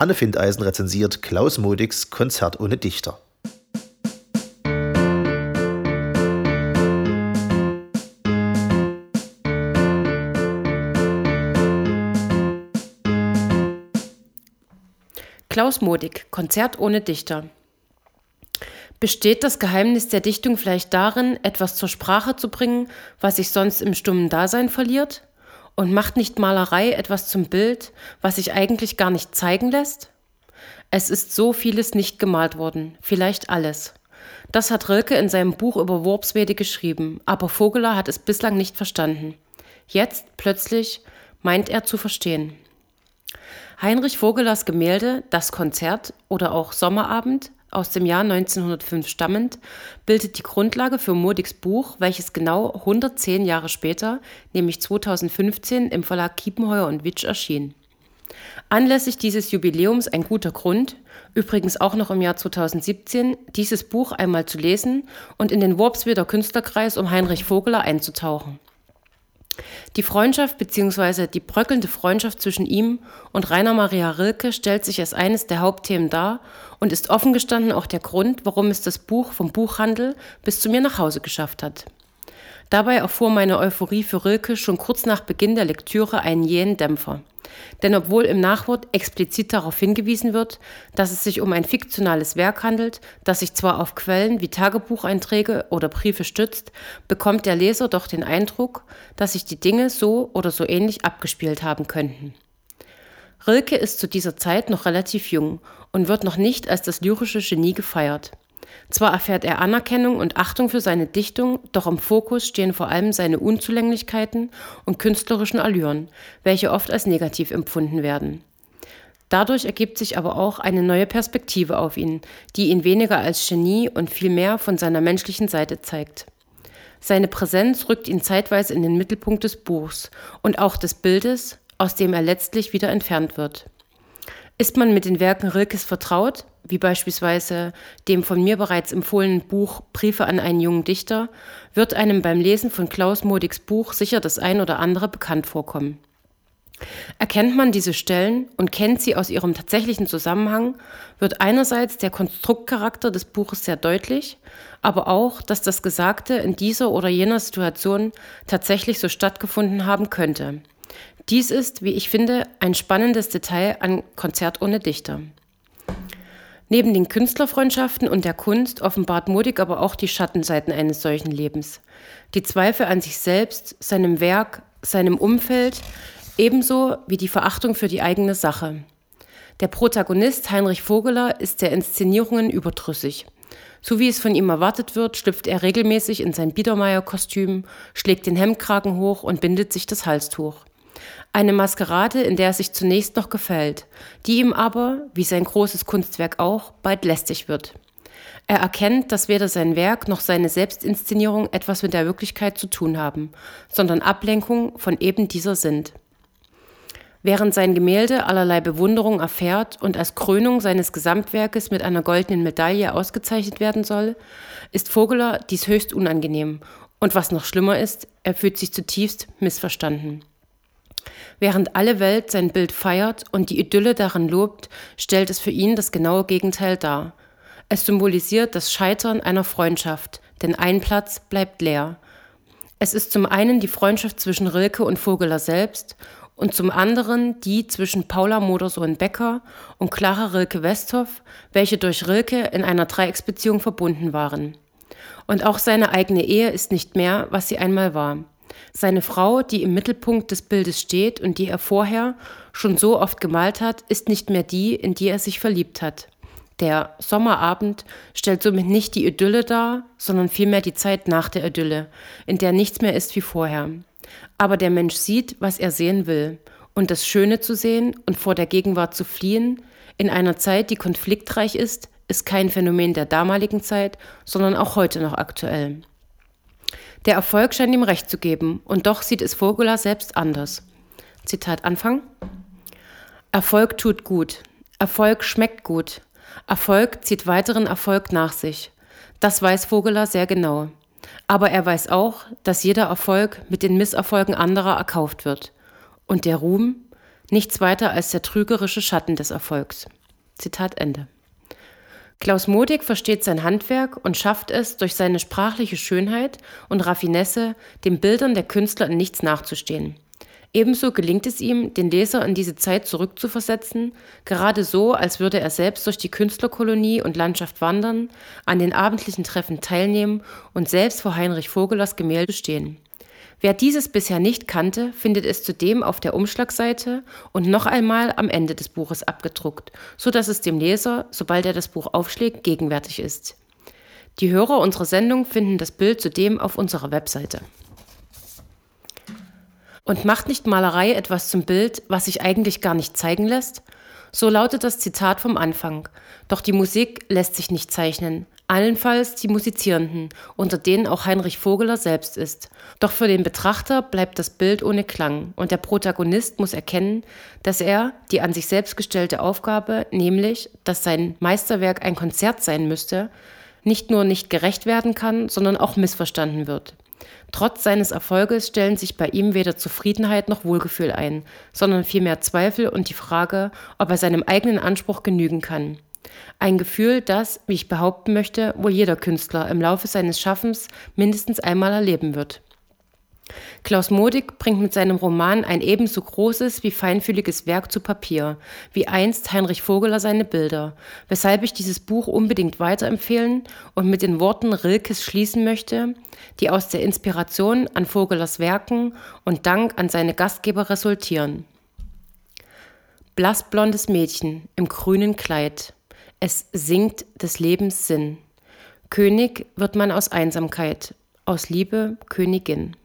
Anne Findeisen rezensiert Klaus Modigs Konzert ohne Dichter. Klaus Modig, Konzert ohne Dichter. Besteht das Geheimnis der Dichtung vielleicht darin, etwas zur Sprache zu bringen, was sich sonst im stummen Dasein verliert? Und macht nicht Malerei etwas zum Bild, was sich eigentlich gar nicht zeigen lässt? Es ist so vieles nicht gemalt worden, vielleicht alles. Das hat Rilke in seinem Buch über Worpswede geschrieben, aber Vogeler hat es bislang nicht verstanden. Jetzt, plötzlich, meint er zu verstehen. Heinrich Vogelers Gemälde Das Konzert oder auch Sommerabend aus dem Jahr 1905 stammend, bildet die Grundlage für Modigs Buch, welches genau 110 Jahre später, nämlich 2015, im Verlag Kiepenheuer und Witsch erschien. Anlässlich dieses Jubiläums ein guter Grund, übrigens auch noch im Jahr 2017, dieses Buch einmal zu lesen und in den Worpsweder Künstlerkreis um Heinrich Vogeler einzutauchen. Die Freundschaft bzw. die bröckelnde Freundschaft zwischen ihm und Rainer Maria Rilke stellt sich als eines der Hauptthemen dar und ist offen gestanden auch der Grund, warum es das Buch vom Buchhandel bis zu mir nach Hause geschafft hat. Dabei erfuhr meine Euphorie für Rilke schon kurz nach Beginn der Lektüre einen jähen Dämpfer. Denn obwohl im Nachwort explizit darauf hingewiesen wird, dass es sich um ein fiktionales Werk handelt, das sich zwar auf Quellen wie Tagebucheinträge oder Briefe stützt, bekommt der Leser doch den Eindruck, dass sich die Dinge so oder so ähnlich abgespielt haben könnten. Rilke ist zu dieser Zeit noch relativ jung und wird noch nicht als das lyrische Genie gefeiert. Zwar erfährt er Anerkennung und Achtung für seine Dichtung, doch im Fokus stehen vor allem seine Unzulänglichkeiten und künstlerischen Allüren, welche oft als negativ empfunden werden. Dadurch ergibt sich aber auch eine neue Perspektive auf ihn, die ihn weniger als Genie und vielmehr von seiner menschlichen Seite zeigt. Seine Präsenz rückt ihn zeitweise in den Mittelpunkt des Buchs und auch des Bildes, aus dem er letztlich wieder entfernt wird. Ist man mit den Werken Rilkes vertraut, wie beispielsweise dem von mir bereits empfohlenen Buch Briefe an einen jungen Dichter, wird einem beim Lesen von Klaus Modigs Buch sicher das ein oder andere bekannt vorkommen. Erkennt man diese Stellen und kennt sie aus ihrem tatsächlichen Zusammenhang, wird einerseits der Konstruktcharakter des Buches sehr deutlich, aber auch, dass das Gesagte in dieser oder jener Situation tatsächlich so stattgefunden haben könnte. Dies ist, wie ich finde, ein spannendes Detail an Konzert ohne Dichter. Neben den Künstlerfreundschaften und der Kunst offenbart Modig aber auch die Schattenseiten eines solchen Lebens. Die Zweifel an sich selbst, seinem Werk, seinem Umfeld, ebenso wie die Verachtung für die eigene Sache. Der Protagonist Heinrich Vogeler ist der Inszenierungen überdrüssig. So wie es von ihm erwartet wird, schlüpft er regelmäßig in sein Biedermeier-Kostüm, schlägt den Hemdkragen hoch und bindet sich das Halstuch. Eine Maskerade, in der er sich zunächst noch gefällt, die ihm aber, wie sein großes Kunstwerk auch, bald lästig wird. Er erkennt, dass weder sein Werk noch seine Selbstinszenierung etwas mit der Wirklichkeit zu tun haben, sondern Ablenkung von eben dieser sind. Während sein Gemälde allerlei Bewunderung erfährt und als Krönung seines Gesamtwerkes mit einer goldenen Medaille ausgezeichnet werden soll, ist Vogeler dies höchst unangenehm und was noch schlimmer ist, er fühlt sich zutiefst missverstanden. Während alle Welt sein Bild feiert und die Idylle darin lobt, stellt es für ihn das genaue Gegenteil dar. Es symbolisiert das Scheitern einer Freundschaft, denn ein Platz bleibt leer. Es ist zum einen die Freundschaft zwischen Rilke und Vogeler selbst und zum anderen die zwischen Paula Modersohn-Becker und Clara Rilke-Westhoff, welche durch Rilke in einer Dreiecksbeziehung verbunden waren. Und auch seine eigene Ehe ist nicht mehr, was sie einmal war. Seine Frau, die im Mittelpunkt des Bildes steht und die er vorher schon so oft gemalt hat, ist nicht mehr die, in die er sich verliebt hat. Der Sommerabend stellt somit nicht die Idylle dar, sondern vielmehr die Zeit nach der Idylle, in der nichts mehr ist wie vorher. Aber der Mensch sieht, was er sehen will, und das Schöne zu sehen und vor der Gegenwart zu fliehen, in einer Zeit, die konfliktreich ist, ist kein Phänomen der damaligen Zeit, sondern auch heute noch aktuell. Der Erfolg scheint ihm recht zu geben, und doch sieht es Vogeler selbst anders. Zitat Anfang. Erfolg tut gut. Erfolg schmeckt gut. Erfolg zieht weiteren Erfolg nach sich. Das weiß Vogeler sehr genau. Aber er weiß auch, dass jeder Erfolg mit den Misserfolgen anderer erkauft wird. Und der Ruhm, Nichts weiter als der trügerische Schatten des Erfolgs. Zitat Ende. Klaus Modig versteht sein Handwerk und schafft es, durch seine sprachliche Schönheit und Raffinesse den Bildern der Künstler in nichts nachzustehen. Ebenso gelingt es ihm, den Leser in diese Zeit zurückzuversetzen, gerade so, als würde er selbst durch die Künstlerkolonie und Landschaft wandern, an den abendlichen Treffen teilnehmen und selbst vor Heinrich Vogelers Gemälde stehen. Wer dieses bisher nicht kannte, findet es zudem auf der Umschlagseite und noch einmal am Ende des Buches abgedruckt, so dass es dem Leser, sobald er das Buch aufschlägt, gegenwärtig ist. Die Hörer unserer Sendung finden das Bild zudem auf unserer Webseite. Und macht nicht Malerei etwas zum Bild, was sich eigentlich gar nicht zeigen lässt? So lautet das Zitat vom Anfang. Doch die Musik lässt sich nicht zeichnen, allenfalls die Musizierenden, unter denen auch Heinrich Vogeler selbst ist. Doch für den Betrachter bleibt das Bild ohne Klang und der Protagonist muss erkennen, dass er die an sich selbst gestellte Aufgabe, nämlich, dass sein Meisterwerk ein Konzert sein müsste, nicht nur nicht gerecht werden kann, sondern auch missverstanden wird. Trotz seines Erfolges stellen sich bei ihm weder Zufriedenheit noch Wohlgefühl ein, sondern vielmehr Zweifel und die Frage, ob er seinem eigenen Anspruch genügen kann. Ein Gefühl, das, wie ich behaupten möchte, wohl jeder Künstler im Laufe seines Schaffens mindestens einmal erleben wird. Klaus Modig bringt mit seinem Roman ein ebenso großes wie feinfühliges Werk zu Papier, wie einst Heinrich Vogeler seine Bilder, weshalb ich dieses Buch unbedingt weiterempfehlen und mit den Worten Rilkes schließen möchte, die aus der Inspiration an Vogelers Werken und Dank an seine Gastgeber resultieren. Blassblondes Mädchen im grünen Kleid, es singt des Lebens Sinn. König wird man aus Einsamkeit, aus Liebe Königin.